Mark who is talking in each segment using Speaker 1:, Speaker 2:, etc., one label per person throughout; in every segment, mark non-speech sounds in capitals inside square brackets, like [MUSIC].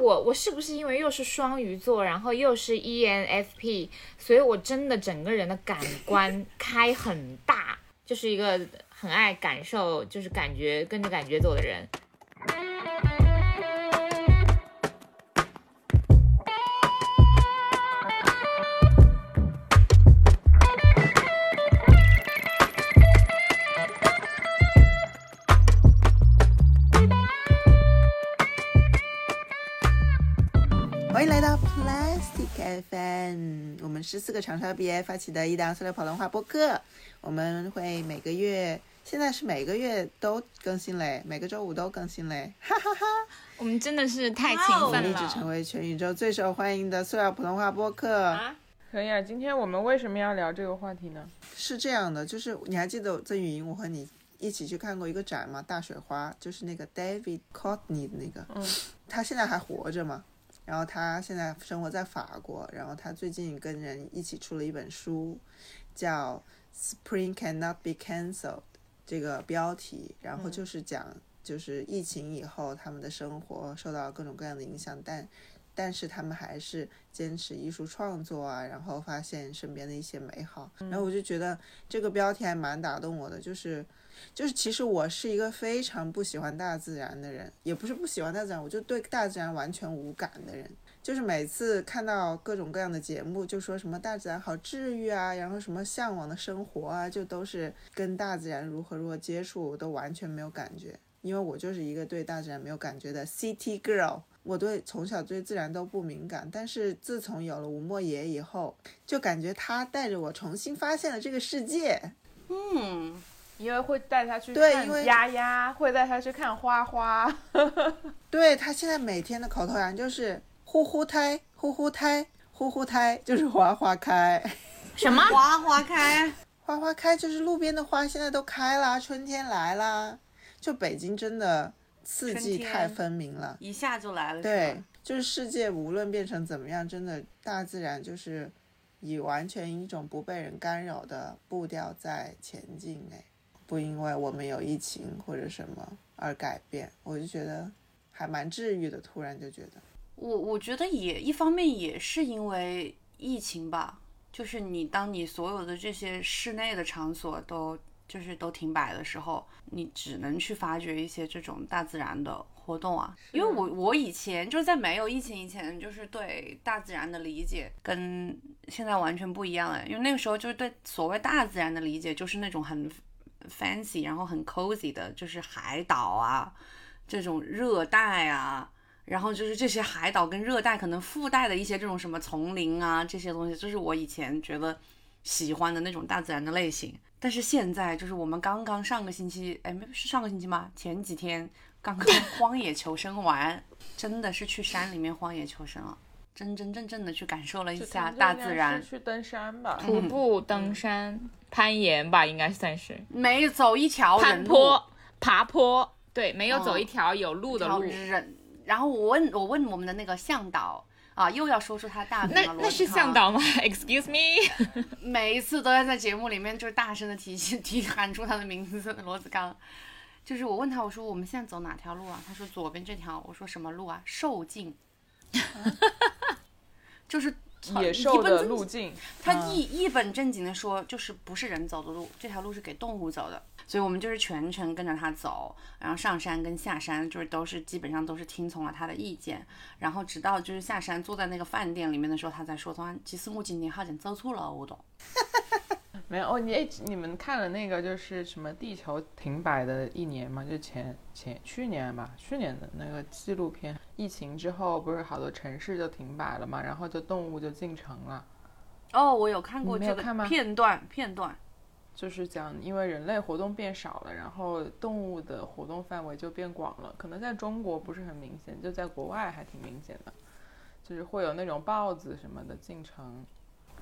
Speaker 1: 我我是不是因为又是双鱼座，然后又是 ENFP，所以我真的整个人的感官开很大，就是一个很爱感受，就是感觉跟着感觉走的人。
Speaker 2: 们是四个长沙 BA 发起的一档塑料跑文化播客。我们会每个月，现在是每个月都更新嘞，每个周五都更新嘞，哈哈哈！
Speaker 1: 我们真的是太勤
Speaker 2: 我
Speaker 1: 奋
Speaker 2: 们立志成。为全宇宙最受欢迎的塑料普通话播客。
Speaker 1: 啊
Speaker 3: 可以啊，今天我们为什么要聊这个话题呢？
Speaker 2: 是这样的，就是你还记得在语音我和你一起去看过一个展吗？大水花，就是那个 David Courtney 的那个，
Speaker 3: 嗯，
Speaker 2: 他现在还活着嘛？然后他现在生活在法国，然后他最近跟人一起出了一本书，叫《Spring Cannot Be Cancelled》这个标题，然后就是讲就是疫情以后他们的生活受到各种各样的影响，但但是他们还是坚持艺术创作啊，然后发现身边的一些美好，然后我就觉得这个标题还蛮打动我的，就是。就是其实我是一个非常不喜欢大自然的人，也不是不喜欢大自然，我就对大自然完全无感的人。就是每次看到各种各样的节目，就说什么大自然好治愈啊，然后什么向往的生活啊，就都是跟大自然如何如何接触，我都完全没有感觉。因为我就是一个对大自然没有感觉的 city girl，我对从小对自然都不敏感。但是自从有了吴莫言以后，就感觉他带着我重新发现了这个世界。
Speaker 3: 嗯，因为会带他去
Speaker 2: 对因为
Speaker 3: 看丫丫，会带他去看花花。[LAUGHS]
Speaker 2: 对他现在每天的口头禅就是呼呼胎，呼呼胎，呼呼胎，就是花花开，[LAUGHS]
Speaker 1: 什么？
Speaker 4: 花花开，
Speaker 2: 花花开就是路边的花现在都开啦，春天来啦。就北京真的四季太分明了，
Speaker 4: 一下就来了。
Speaker 2: 对，，就是世界无论变成怎么样，真的大自然就是以完全一种不被人干扰的步调在前进哎，不因为我们有疫情或者什么而改变，我就觉得还蛮治愈的，突然就觉得。
Speaker 4: 我我觉得也一方面也是因为疫情吧，就是你当你所有的这些室内的场所都就是都停摆的时候，你只能去发掘一些这种大自然的活动啊。因为我我以前就是在没有疫情以前，就是对大自然的理解跟现在完全不一样了。因为那个时候就是对所谓大自然的理解，就是那种很 fancy，然后很 cozy 的，就是海岛啊，这种热带啊。然后就是这些海岛跟热带可能附带的一些这种什么丛林啊这些东西，就是我以前觉得喜欢的那种大自然的类型。但是现在就是我们刚刚上个星期，哎，没是上个星期吗？前几天刚刚 [LAUGHS] 荒野求生完，真的是去山里面荒野求生了，真真正正的去感受了一下大自然。
Speaker 3: 去登山吧？
Speaker 1: 徒步、登山、攀岩吧，应该算是
Speaker 4: 没走一条
Speaker 1: 攀
Speaker 4: 人路，
Speaker 1: 坡、爬坡。对，没有走
Speaker 4: 哦
Speaker 1: 一条有路的
Speaker 4: 条
Speaker 1: 路。
Speaker 4: 人。然后我问我问我们的那个向导啊，又要说出他大名了，
Speaker 1: 那那是向导吗？[LAUGHS] Excuse me。[LAUGHS]
Speaker 4: 每一次都要在节目里面就是大声的提提喊出他的名字，罗子刚。就是我问他，我说我们现在走哪条路啊？他说左边这条。我说什么路啊？兽径。[LAUGHS] 就是
Speaker 3: 野兽的路径，
Speaker 4: 他一一本正经的说，就是不是人走的路，这条路是给动物走的。所以我们就是全程跟着他走，然后上山跟下山就是都是基本上都是听从了他的意见，然后直到就是下山坐在那个饭店里面的时候，他才说，他其实我今天好像走错了我懂。[LAUGHS]
Speaker 3: 没有哦。你哎，你们看了那个就是什么地球停摆的一年吗？就前前去年吧，去年的那个纪录片。疫情之后不是好多城市就停摆了嘛，然后就动物就进城了。
Speaker 4: 哦，我有看过这个片段片段。
Speaker 3: 就是讲，因为人类活动变少了，然后动物的活动范围就变广了。可能在中国不是很明显，就在国外还挺明显的，就是会有那种豹子什么的进城，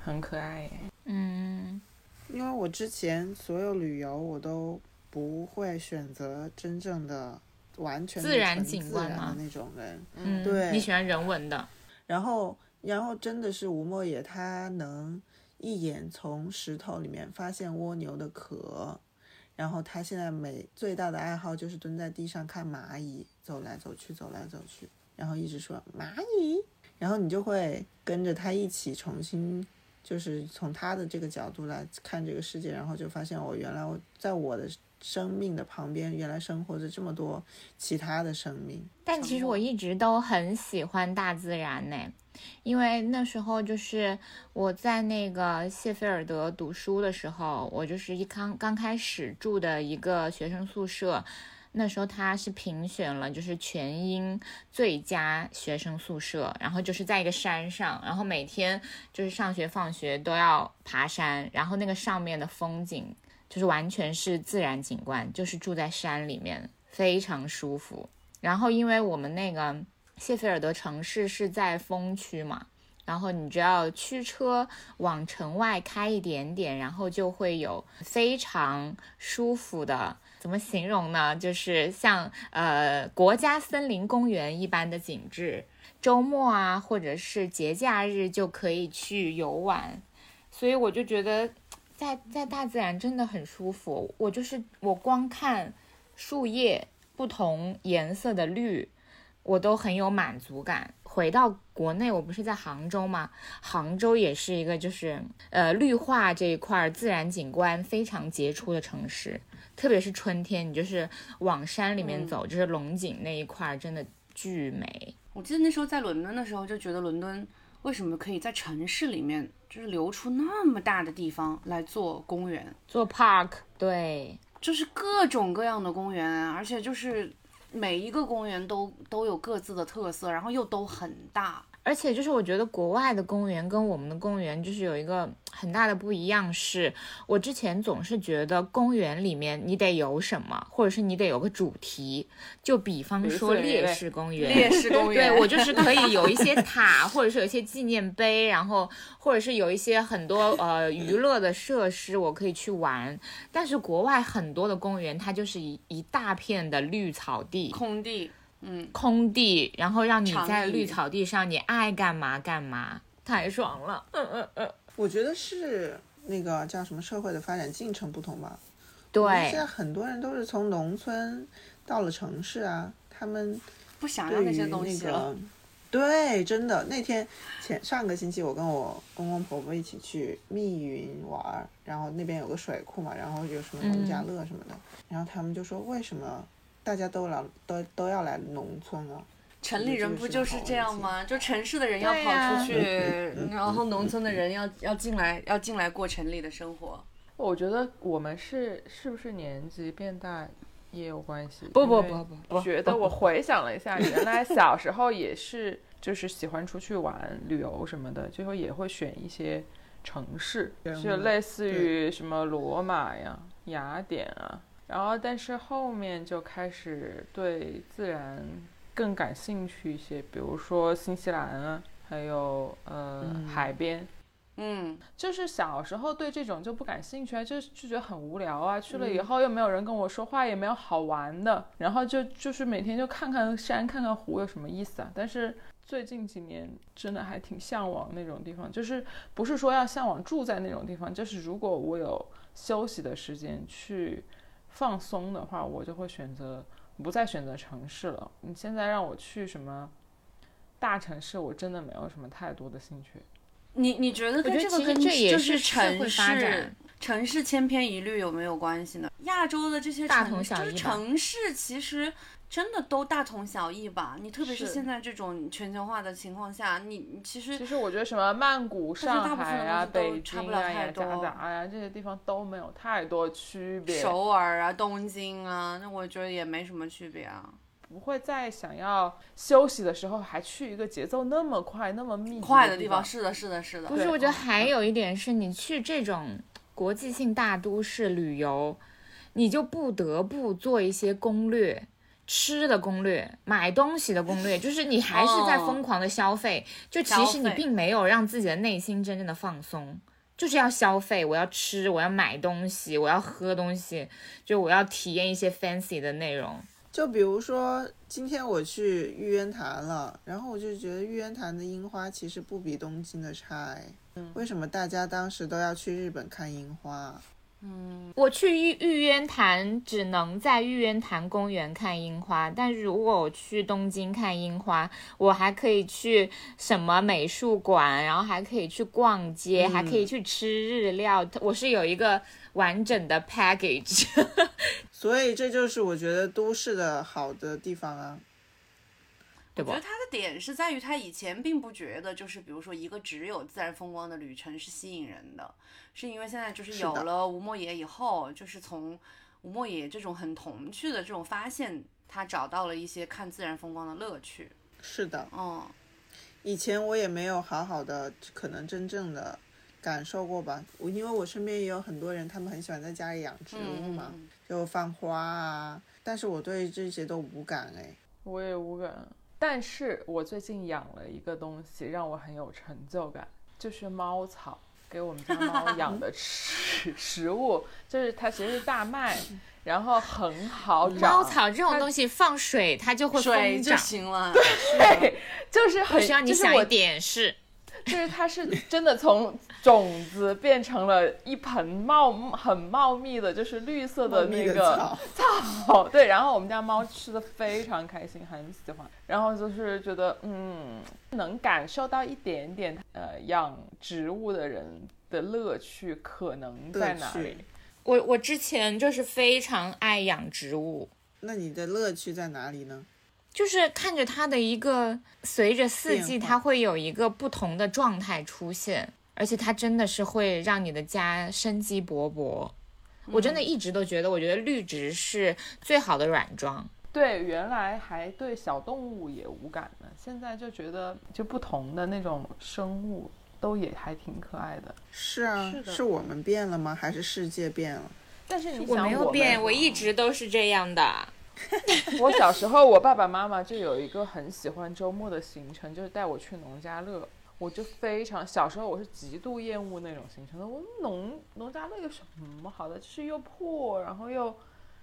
Speaker 3: 很可爱耶。
Speaker 1: 嗯，
Speaker 2: 因为我之前所有旅游我都不会选择真正的完全
Speaker 1: 自然景观吗
Speaker 2: 然的那种人，
Speaker 1: 嗯，
Speaker 2: 对
Speaker 1: 你喜欢人文的。
Speaker 2: 然后然后真的是吴莫言他能一眼从石头里面发现蜗牛的壳，然后他现在每最大的爱好就是蹲在地上看蚂蚁走来走去，走来走去。然后一直说蚂蚁，然后你就会跟着他一起重新，就是从他的这个角度来看这个世界，然后就发现我原来我在我的生命的旁边，原来生活着这么多其他的生命。
Speaker 1: 但其实我一直都很喜欢大自然呢，因为那时候就是我在那个谢菲尔德读书的时候，我就是一刚刚开始住的一个学生宿舍。那时候他是评选了，就是全英最佳学生宿舍，然后就是在一个山上，然后每天就是上学放学都要爬山，然后那个上面的风景就是完全是自然景观，就是住在山里面，非常舒服。然后因为我们那个谢菲尔德城市是在风区嘛，然后你只要驱车往城外开一点点，然后就会有非常舒服的。怎么形容呢？就是像呃国家森林公园一般的景致，周末啊或者是节假日就可以去游玩，所以我就觉得在在大自然真的很舒服。我就是我光看树叶不同颜色的绿，我都很有满足感。回到国内，我不是在杭州吗？杭州也是一个就是呃绿化这一块自然景观非常杰出的城市。特别是春天，你就是往山里面走，就是龙井那一块儿，真的巨美。
Speaker 4: 我记得那时候在伦敦的时候，就觉得伦敦为什么可以在城市里面，就是留出那么大的地方来做公园，
Speaker 1: 做 park，对，
Speaker 4: 就是各种各样的公园，而且就是每一个公园都都有各自的特色，然后又都很大。
Speaker 1: 而且就是我觉得国外的公园跟我们的公园就是有一个很大的不一样，是我之前总是觉得公园里面你得有什么，或者是你得有个主题，就比方说 [LAUGHS] 烈士公园，
Speaker 4: 烈士公园，
Speaker 1: 对我就是可以有一些 [LAUGHS] 塔，或者是有一些纪念碑，然后或者是有一些很多呃娱乐的设施，我可以去玩。但是国外很多的公园，它就是一一大片的绿草地，
Speaker 4: 空地。嗯，
Speaker 1: 空地，然后让你在绿草地上，你爱干嘛干嘛，太爽了。嗯嗯嗯，
Speaker 2: 我觉得是那个叫什么社会的发展进程不同吧。
Speaker 1: 对，
Speaker 2: 现在很多人都是从农村到了城市啊，他们
Speaker 4: 不想要那些东西了。
Speaker 2: 对，真的，那天前上个星期我跟我公公婆婆一起去密云玩，然后那边有个水库嘛，然后有什么农家乐什么的，然后他们就说为什么？大家都来，都都要来农村啊！
Speaker 4: 城里人不就是这样吗？就城市的人要跑出去，然后农村的人要要进来，要进来过城里的生活。
Speaker 3: 我觉得我们是是不是年纪变大也有关系？
Speaker 1: 不不不不，
Speaker 3: 觉得我回想了一下，原来小时候也是，就是喜欢出去玩、旅游什么的，最后也会选一些城市，[LAUGHS] 就类似于什么罗马呀、雅典啊。然后，但是后面就开始对自然更感兴趣一些，比如说新西兰啊，还有呃海边，
Speaker 4: 嗯，
Speaker 3: 就是小时候对这种就不感兴趣啊，就就觉得很无聊啊，去了以后又没有人跟我说话，也没有好玩的，然后就就是每天就看看山，看看湖，有什么意思啊？但是最近几年真的还挺向往那种地方，就是不是说要向往住在那种地方，就是如果我有休息的时间去。放松的话，我就会选择不再选择城市了。你现在让我去什么大城市，我真的没有什么太多的兴趣。
Speaker 4: 你你觉得跟这个跟就是城市城市千篇一律有没有关系呢？亚洲的这些
Speaker 1: 大同小异，
Speaker 4: 城市其实。真的都大同小异吧？你特别是现在这种全球化的情况下，你你其实
Speaker 3: 其实我觉得什么曼谷、上海啊、北京啊、雅加达呀这些地方都没有太多区别。
Speaker 4: 首尔啊、东京啊，那我觉得也没什么区别啊。
Speaker 3: 不会在想要休息的时候还去一个节奏那么快、那么密
Speaker 4: 快
Speaker 3: 的
Speaker 4: 地方。是的，是的，是的。
Speaker 1: 不是，我觉得还有一点是你去这种国际性大都市旅游，你就不得不做一些攻略。吃的攻略，买东西的攻略，就是你还是在疯狂的消费，就其实你并没有让自己的内心真正的放松，就是要消费，我要吃，我要买东西，我要喝东西，就我要体验一些 fancy 的内容。
Speaker 2: 就比如说今天我去玉渊潭了，然后我就觉得玉渊潭的樱花其实不比东京的差。哎，为什么大家当时都要去日本看樱花？
Speaker 1: 我去玉玉渊潭只能在玉渊潭公园看樱花，但是如果我去东京看樱花，我还可以去什么美术馆，然后还可以去逛街，还可以去吃日料。我是有一个完整的 package。[LAUGHS]
Speaker 2: 所以这就是我觉得都市的好的地方啊。
Speaker 4: 我觉得？他的点是在于，他以前并不觉得，就是比如说一个只有自然风光的旅程是吸引人的，是因为现在就是有了吴莫野以后，就是从吴莫野这种很童趣的这种发现，他找到了一些看自然风光的乐趣。
Speaker 2: 是的，
Speaker 4: 嗯，
Speaker 2: 以前我也没有好好的可能真正的感受过吧。我因为我身边也有很多人，他们很喜欢在家里养植物嘛，
Speaker 4: 嗯
Speaker 2: 就放花啊，但是我对这些都无感哎。
Speaker 3: 我也无感。但是我最近养了一个东西，让我很有成就感，就是猫草，给我们家猫 [LAUGHS] 养的食食物，就是它其实是大麦，[LAUGHS] 然后很好长。
Speaker 1: 猫草这种东西放水它就会
Speaker 4: 水就，行了。
Speaker 3: 对，[LAUGHS] 就是很，
Speaker 1: 需要你
Speaker 3: 就是我
Speaker 1: 想一点是。
Speaker 3: 就是它是真的从种子变成了一盆茂很茂密的，就是绿色的那个
Speaker 2: 草
Speaker 3: 草。对，然后我们家猫吃的非常开心，很喜欢。然后就是觉得，嗯，能感受到一点点呃养植物的人的乐趣可能在哪里？
Speaker 1: 我我之前就是非常爱养植物，
Speaker 2: 那你的乐趣在哪里呢？
Speaker 1: 就是看着它的一个随着四季，它会有一个不同的状态出现，而且它真的是会让你的家生机勃勃。我真的一直都觉得，我觉得绿植是最好的软装。
Speaker 3: 对，原来还对小动物也无感呢，现在就觉得就不同的那种生物都也还挺可爱的。
Speaker 2: 是啊，
Speaker 3: 是
Speaker 2: 是我们变了吗？还是世界变了？
Speaker 3: 但是你
Speaker 1: 我
Speaker 3: 想，
Speaker 1: 没有变，
Speaker 3: 们
Speaker 1: 我一直都是这样的。[LAUGHS]
Speaker 3: 我小时候，我爸爸妈妈就有一个很喜欢周末的行程，就是带我去农家乐。我就非常小时候我是极度厌恶那种行程的。我农农家乐有什么好的？就是又破，然后又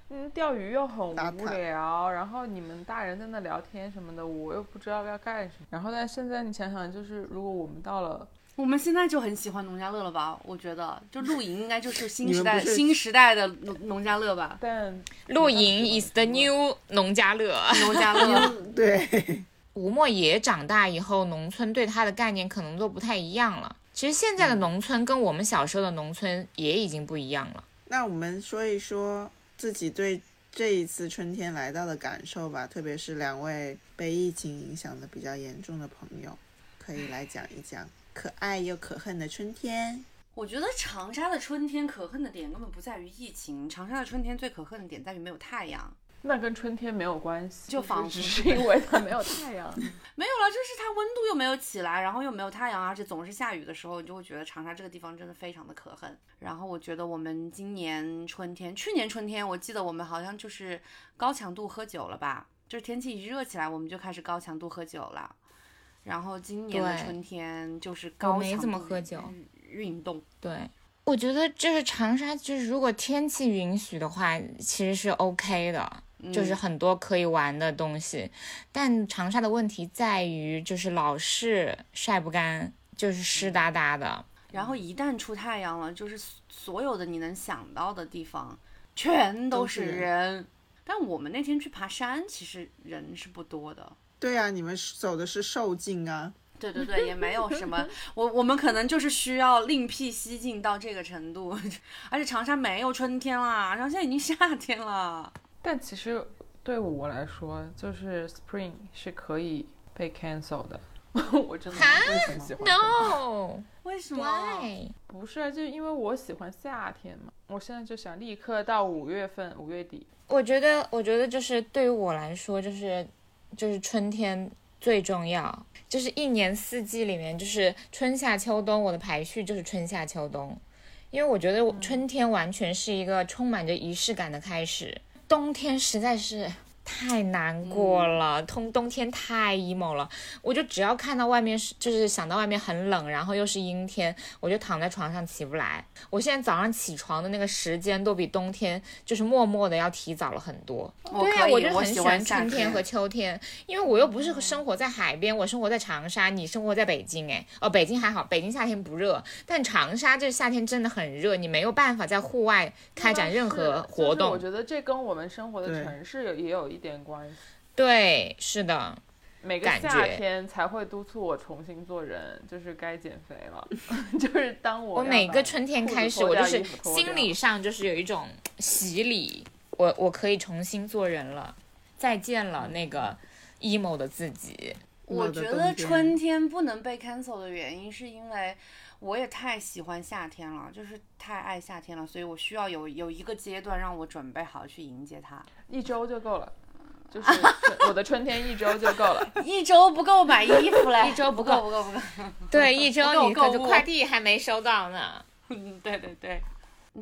Speaker 3: 嗯钓鱼又很无聊，然后你们大人在那聊天什么的，我又不知道要干什么。然后但现在你想想，就是如果我们到了
Speaker 4: 我们现在就很喜欢农家乐了吧？我觉得，就露营应该就是新时代新时代的农农家乐吧？
Speaker 3: 但
Speaker 1: 露营 is the new 农家乐。
Speaker 4: 农家乐，
Speaker 2: 对，
Speaker 1: 吴莫也长大以后，农村对他的概念可能都不太一样了。其实现在的农村跟我们小时候的农村也已经不一样了。
Speaker 2: 那我们说一说自己对这一次春天来到的感受吧，特别是两位被疫情影响的比较严重的朋友，可以来讲一讲可爱又可恨的春天。
Speaker 4: 我觉得长沙的春天可恨的点根本不在于疫情，长沙的春天最可恨的点在于没有太阳。
Speaker 3: 那跟春天没有关系，
Speaker 4: 就仿佛
Speaker 3: 只是因为它 [LAUGHS] 没有太阳。
Speaker 4: 没有了，就是它温度又没有起来，然后又没有太阳，而且总是下雨的时候，你就会觉得长沙这个地方真的非常的可恨。然后我觉得我们今年春天，去年春天，我记得我们好像就是高强度喝酒了吧，就是天气一热起来，我们就开始高强度喝酒了。然后今年的春天就是高强度
Speaker 1: 我没怎么喝酒
Speaker 4: 运运动，
Speaker 1: 对，我觉得就是长沙，就是如果天气允许的话，其实是 OK 的，就是
Speaker 4: 嗯
Speaker 1: 很多可以玩的东西。但长沙的问题在于，就是老是晒不干，就是湿哒哒的。
Speaker 4: 然后一旦出太阳了，就是所有的你能想到的地方，全都是人。但我们那天去爬山，其实人是不多的。
Speaker 2: 对啊，你们走的是受尽啊，[LAUGHS]
Speaker 4: 对对对，也没有什么，我我们可能就是需要另辟蹊径到这个程度，[LAUGHS] 而且长沙没有春天啦，然后现在已经夏天了。
Speaker 3: 但其实对我来说，就是 Spring 是可以被 cancel 的。[LAUGHS] 我真的不是很喜欢。
Speaker 1: No，
Speaker 4: 为什么
Speaker 1: ？why？
Speaker 3: 不是啊，就因为我喜欢夏天嘛。我现在就想立刻到五月份，五月底。
Speaker 1: 我觉得，我觉得就是对于我来说，就是就是春天最重要，就是一年四季里面，就是春夏秋冬，我的排序就是春夏秋冬，因为我觉得春天完全是一个充满着仪式感的开始，冬天实在是太难过了，通冬天太 emo 了。我就只要看到外面是，就是想到外面很冷，然后又是阴天，我就躺在床上起不来。我现在早上起床的那个时间都比冬天就是默默的要提早了很多。对啊，
Speaker 4: 我
Speaker 1: 就很
Speaker 4: 喜
Speaker 1: 欢
Speaker 4: 春
Speaker 1: 天和秋天，因为我又不是生活在海边，我生活在长沙，你生活在北京，哎，哦，北京还好，北京夏天不热，但长沙这夏天真的很热，你没有办法在户外开展任何活动。
Speaker 3: 我觉得这跟我们生活的城市也有一点关系。
Speaker 1: 对，是的，
Speaker 3: 每个夏天才会督促我重新做人，就是该减肥了。[LAUGHS] 就是当我
Speaker 1: 我每个春天开始，我就是心理上就是有一种洗礼，我我可以重新做人了，再见了那个 emo 的自己。
Speaker 4: 我觉得春天不能被 cancel 的原因，是因为我也太喜欢夏天了，就是太爱夏天了，所以我需要有有一个阶段让我准备好去迎接它，
Speaker 3: 一周就够了。就是我的春天一周就够了，[LAUGHS]
Speaker 4: 一周不够买衣服嘞，[LAUGHS]
Speaker 1: 一周
Speaker 4: 不够不够不够。[LAUGHS]
Speaker 1: 对，一周你可就快递还没收到呢。
Speaker 4: 嗯，对对对。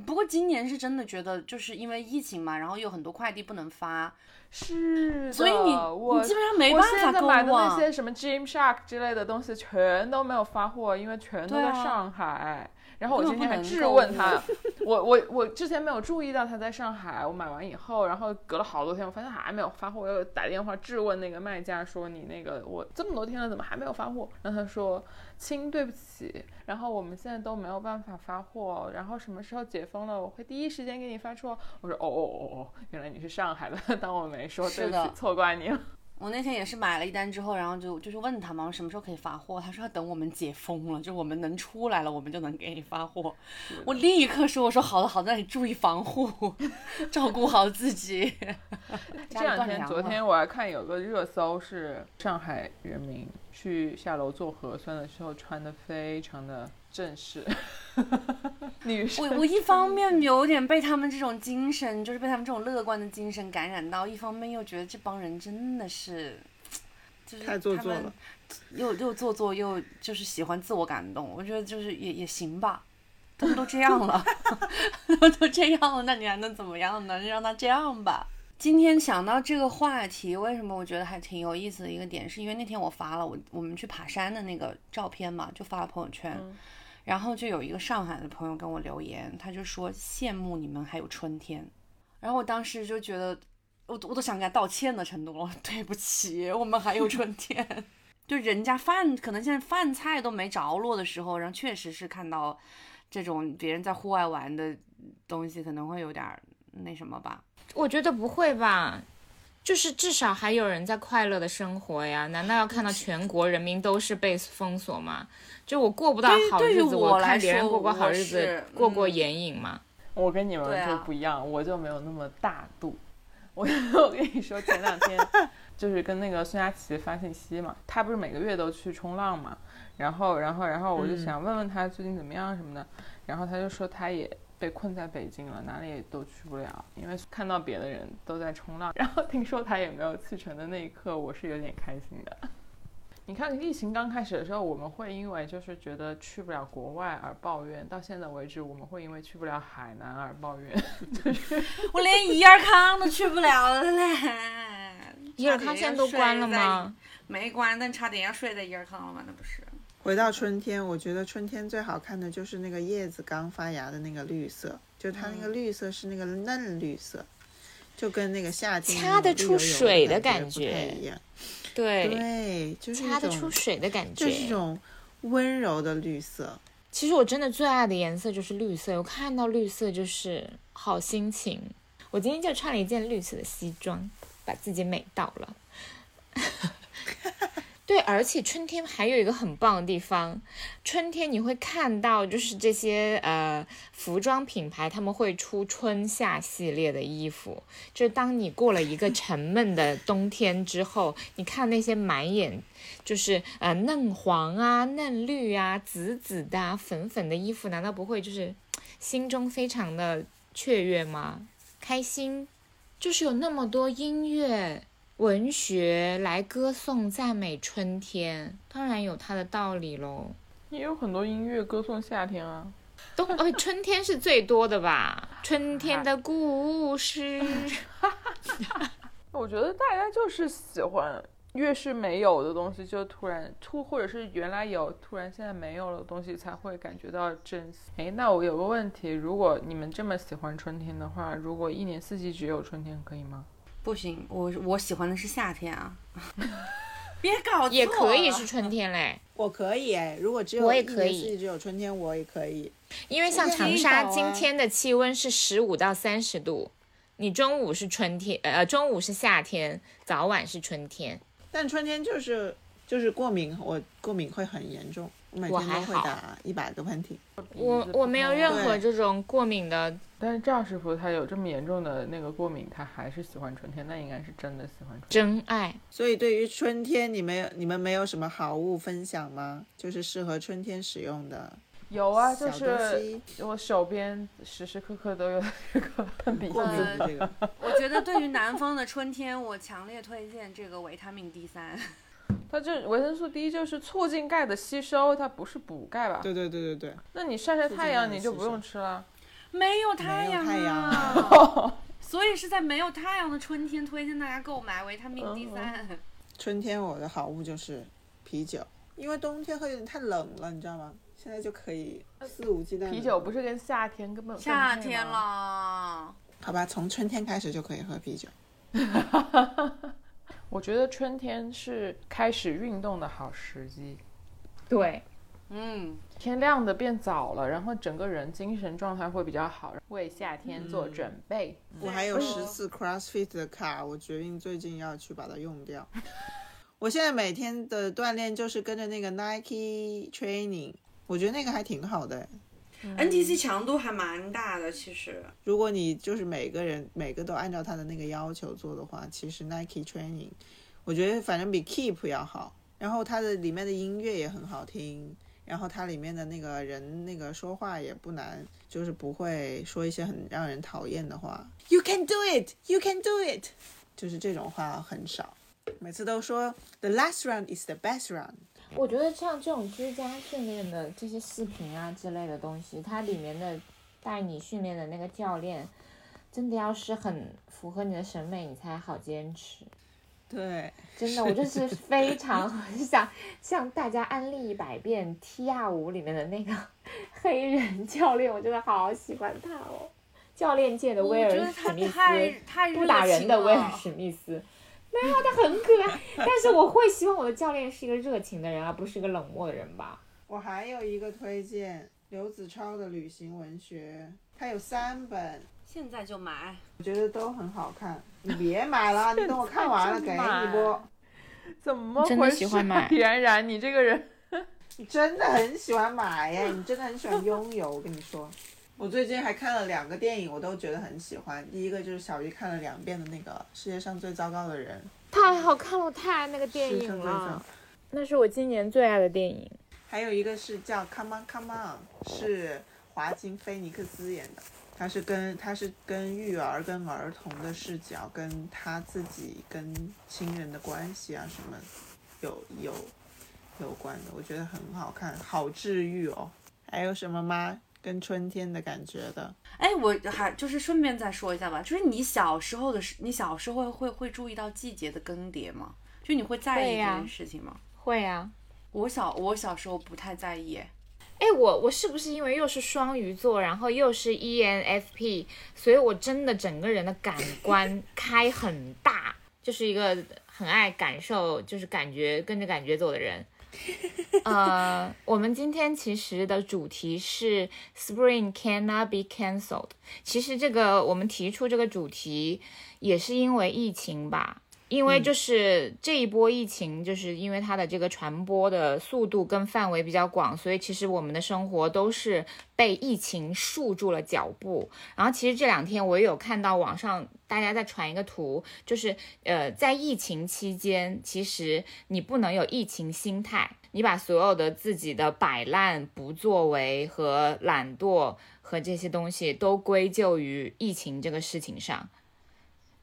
Speaker 4: 不过今年是真的觉得，就是因为疫情嘛，然后有很多快递不能发，
Speaker 3: 是，
Speaker 4: 所以你你基本上没办法购
Speaker 3: 买的那些什么 Gymshark 之类的东西全都没有发货，因为全都在上海。然后我今天还质问他，我我我之前没有注意到他在上海。我买完以后，然后隔了好多天，我发现还没有发货。我又打电话质问那个卖家，说你那个我这么多天了，怎么还没有发货？然后他说：“亲，对不起，然后我们现在都没有办法发货。然后什么时候解封了，我会第一时间给你发出。”我说：“哦哦哦哦，原来你是上海的，[LAUGHS] 当我没说，对不起，错怪你了。”
Speaker 4: 我那天也是买了一单之后，然后就就是问他嘛，我什么时候可以发货？他说要等我们解封了，就我们能出来了，我们就能给你发货。我立刻说，我说好的好的，你注意防护，[LAUGHS] 照顾好自己。[LAUGHS]
Speaker 3: 这两天，昨天我还看有个热搜是上海人民去下楼做核酸的时候穿的非常的。正式，[LAUGHS] 女生。
Speaker 4: 我我一方面有点被他们这种精神，就是被他们这种乐观的精神感染到，一方面又觉得这帮人真的是，就是
Speaker 2: 太做作了，
Speaker 4: 又又做作又就是喜欢自我感动。我觉得就是也也行吧，他们都这样了，[LAUGHS] 都都这样了，那你还能怎么样呢？就让他这样吧。今天想到这个话题，为什么我觉得还挺有意思的一个点，是因为那天我发了我我们去爬山的那个照片嘛，就发了朋友圈。然后就有一个上海的朋友跟我留言，他就说羡慕你们还有春天。然后我当时就觉得，我我都想给他道歉的程度了，[LAUGHS] 对不起，我们还有春天。[LAUGHS] 就人家饭可能现在饭菜都没着落的时候，然后确实是看到这种别人在户外玩的东西，可能会有点那什么吧。
Speaker 1: 我觉得不会吧。就是至少还有人在快乐的生活呀，难道要看到全国人民都是被封锁吗？就我过不到好日子，
Speaker 4: 我
Speaker 1: 看别人过过好日子，过过眼瘾吗？
Speaker 3: 我跟你们就不一样，我就没有那么大度。我 [LAUGHS] 我跟你说，前两天 [LAUGHS] 就是跟那个孙佳琪发信息嘛，他不是每个月都去冲浪嘛，然后然后然后我就想问问他最近怎么样什么的，然后他就说他也。被困在北京了，哪里都去不了，因为看到别的人都在冲浪，[LAUGHS] 然后听说他也没有去成的那一刻，我是有点开心的。你看，疫情刚开始的时候，我们会因为就是觉得去不了国外而抱怨，到现在为止，我们会因为去不了海南而抱怨。[LAUGHS]
Speaker 4: 就是我连伊尔康都去不了了嘞！
Speaker 1: 伊尔康现在都关了吗？
Speaker 4: 没关，但差点要睡在伊尔康了嘛，那不是？
Speaker 2: 回到春天，我觉得春天最好看的就是那个叶子刚发芽的那个绿色，就它那个绿色是那个嫩绿色，就跟那个夏天
Speaker 1: 掐得出水
Speaker 2: 的
Speaker 1: 感觉
Speaker 2: 一样。
Speaker 1: 对
Speaker 2: 对，就是
Speaker 1: 掐得出水的感
Speaker 2: 觉，就是一种温柔的绿色。
Speaker 1: 其实我真的最爱的颜色就是绿色，我看到绿色就是好心情。我今天就穿了一件绿色的西装，把自己美到了。对，而且春天还有一个很棒的地方，春天你会看到，就是这些呃服装品牌他们会出春夏系列的衣服。就是当你过了一个沉闷的冬天之后，你看那些满眼就是呃嫩黄啊、嫩绿啊、紫紫的、啊、粉粉的衣服，难道不会就是心中非常的雀跃吗？开心，就是有那么多音乐。文学来歌颂赞美春天，当然有它的道理喽。
Speaker 3: 也有很多音乐歌颂夏天啊。
Speaker 1: 冬呃春天是最多的吧？春天的故事。[LAUGHS] [LAUGHS]
Speaker 3: 我觉得大家就是喜欢，越是没有的东西，就突然突，或者是原来有，突然现在没有了东西，才会感觉到珍惜。哎，那我有个问题，如果你们这么喜欢春天的话，如果一年四季只有春天，可以吗？
Speaker 4: 不行，我我喜欢的是夏天啊。[LAUGHS] 别搞错，
Speaker 1: 也可以是春天嘞。
Speaker 2: 我可以哎，如果只有
Speaker 1: 我也可以
Speaker 2: 四季只有春天，我也可以。
Speaker 1: 因为像长沙今天的气温是十五到三十度，你中午是春天，呃，中午是夏天，早晚是春天。
Speaker 2: 但春天就是就是过敏，我过敏会很严重，我每
Speaker 1: 我
Speaker 2: 天都会
Speaker 1: 还好
Speaker 2: 打一百个喷嚏。
Speaker 1: 我我没有任何这种过敏的，
Speaker 3: 但是赵师傅他有这么严重的那个过敏，他还是喜欢春天，那应该是真的喜欢春天。
Speaker 1: 真爱。
Speaker 2: 所以对于春天，你们有你们没有什么好物分享吗？就是适合春天使用的
Speaker 3: 有啊，就是，我手边时时刻刻都有这个喷鼻
Speaker 2: 过敏
Speaker 3: 子。
Speaker 2: 的这个。
Speaker 4: 我觉得对于南方的春天，我强烈推荐这个维他命 D 三。
Speaker 3: 它就维生素 D 就是促进钙的吸收，它不是补钙吧？
Speaker 2: 对对对对对，
Speaker 3: 那你晒晒太阳你就不用吃了。
Speaker 4: 没有太阳、啊，
Speaker 2: 太阳 [LAUGHS]
Speaker 4: 所以是在没有太阳的春天，推荐大家购买维他命 D 三。
Speaker 2: 春天我的好物就是啤酒，因为冬天喝有点太冷了，你知道吗？现在就可以肆无忌惮。
Speaker 3: 啤酒不是跟夏天根本
Speaker 4: 夏天
Speaker 3: 了。
Speaker 4: 了，
Speaker 2: 好吧，从春天开始就可以喝啤酒。[LAUGHS]
Speaker 3: 我觉得春天是开始运动的好时机。
Speaker 1: 对，
Speaker 4: 嗯，
Speaker 3: 天亮的变早了，然后整个人精神状态会比较好，为夏天做准备。
Speaker 2: 我还有十次 CrossFit 的卡，我决定最近要去把它用掉。[LAUGHS] 我现在每天的锻炼就是跟着那个 Nike Training，我觉得那个还挺好的。
Speaker 4: NTC 强度还蛮大的，其实。
Speaker 2: 如果你就是每个人每个都按照他的那个要求做的话，其实 Nike Training，我觉得反正比 Keep 要好。然后它的里面的音乐也很好听，然后它里面的那个人那个说话也不难，就是不会说一些很让人讨厌的话。You can do it, you can do it，就是这种话很少。每次都说 The last round is the best round。
Speaker 1: 我觉得像这种居家训练的这些视频啊之类的东西，它里面的带你训练的那个教练，真的要是很符合你的审美，你才好坚持。
Speaker 2: 对，
Speaker 1: 真的，我就是非常 [LAUGHS] 想向大家安利一百遍 T R 五里面的那个黑人教练，我真的好喜欢他哦。教练界的威尔史密斯，
Speaker 4: 太太
Speaker 1: 不打人的威尔史密斯，没有他很可爱，但是我会希望我的教练是一个热情的人，而不是一个冷漠的人吧。
Speaker 2: 我还有一个推荐刘子超的旅行文学，他有三本，
Speaker 4: 现在就买。
Speaker 2: 我觉得都很好看。你别买了，你等我看完了 [LAUGHS] 给你不？
Speaker 3: 怎么
Speaker 1: 真的
Speaker 3: 回事？
Speaker 1: 喜欢买
Speaker 3: 冉冉，你这个人，[LAUGHS]
Speaker 2: 你真的很喜欢买耶，你真的很喜欢拥有。我跟你说，我最近还看了两个电影，我都觉得很喜欢。第一个就是小鱼看了两遍的那个《世界上最糟糕的人
Speaker 1: 太好看了，我太爱那个》，电影了，那是我今年最爱的电影。
Speaker 2: 还有一个是叫《Come On Come On》，是华金菲尼克斯演的。他是跟他是跟育儿、跟儿童的视角，跟他自己跟亲人的关系啊什么有有有关的，我觉得很好看，好治愈哦。还有什么吗？跟春天的感觉的？
Speaker 4: 哎，我还就是顺便再说一下吧，就是你小时候的时，你小时候会会注意到季节的更迭吗？就你会在意这件事情吗？
Speaker 1: 会啊，
Speaker 4: 我小我小时候不太在意，
Speaker 1: 哎，我我是不是因为又是双鱼座，然后又是 E ENFP，所以我真的整个人的感官 [LAUGHS] 开很大，就是一个很爱感受，就是感觉跟着感觉走的人。[LAUGHS] 呃，我们今天其实的主题是 Spring cannot be cancelled。其实这个我们提出这个主题也是因为疫情吧，因为就是这一波疫情，就是因为它的这个传播的速度跟范围比较广，所以其实我们的生活都是被疫情束住了脚步。然后其实这两天我也有看到网上大家在传一个图，就是呃，在疫情期间，其实你不能有疫情心态，你把所有的自己的摆烂、不作为和懒惰和这些东西都归咎于疫情这个事情上。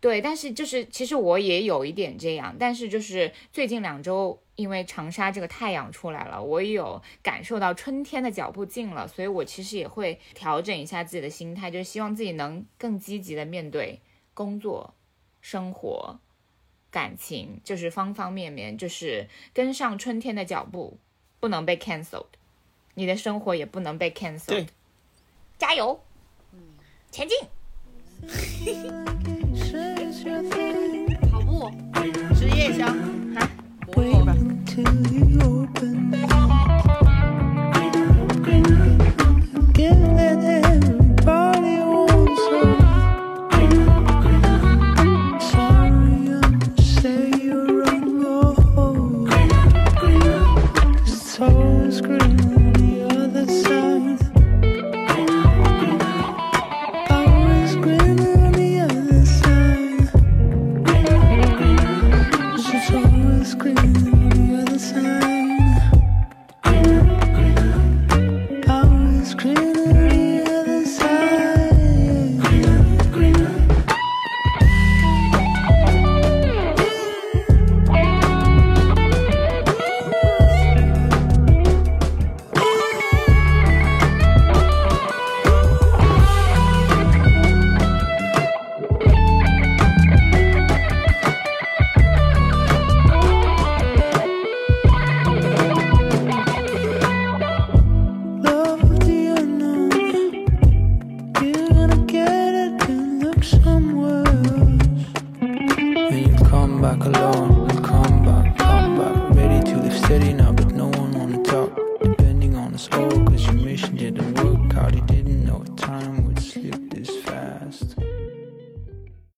Speaker 1: 对，但是就是其实我也有一点这样，但是就是最近两周，因为长沙这个太阳出来了，我也有感受到春天的脚步近了，所以我其实也会调整一下自己的心态，就是希望自己能更积极的面对工作、生活，感情，就是方方面面，就是跟上春天的脚步，不能被 cancelled，你的生活也不能被 cancelled。加油，前进。[LAUGHS]
Speaker 5: 跑步，
Speaker 2: 吃夜宵。
Speaker 5: 不会吧？